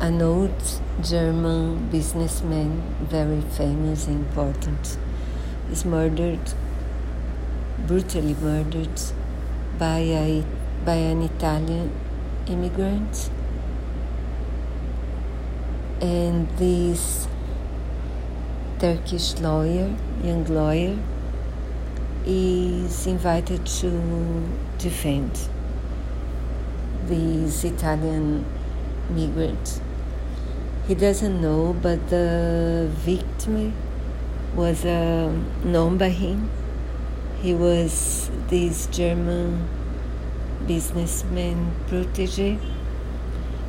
an old German businessman, very famous and important, is murdered, brutally murdered by, a, by an Italian immigrant. And this Turkish lawyer, young lawyer, is invited to defend these Italian migrants. He doesn't know, but the victim was uh, known by him. He was this German businessman protege.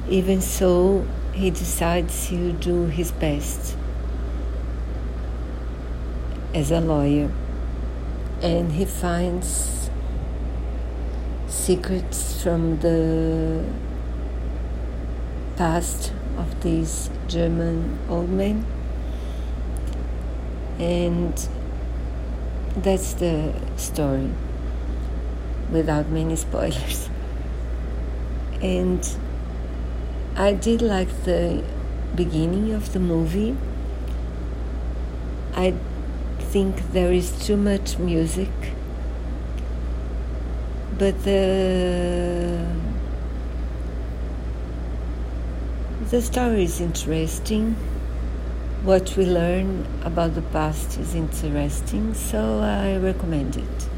Even so, he decides to do his best as a lawyer and he finds secrets from the past of these German old men. And that's the story without many spoilers. And I did like the beginning of the movie. I think there is too much music, but the the story is interesting. What we learn about the past is interesting, so I recommend it.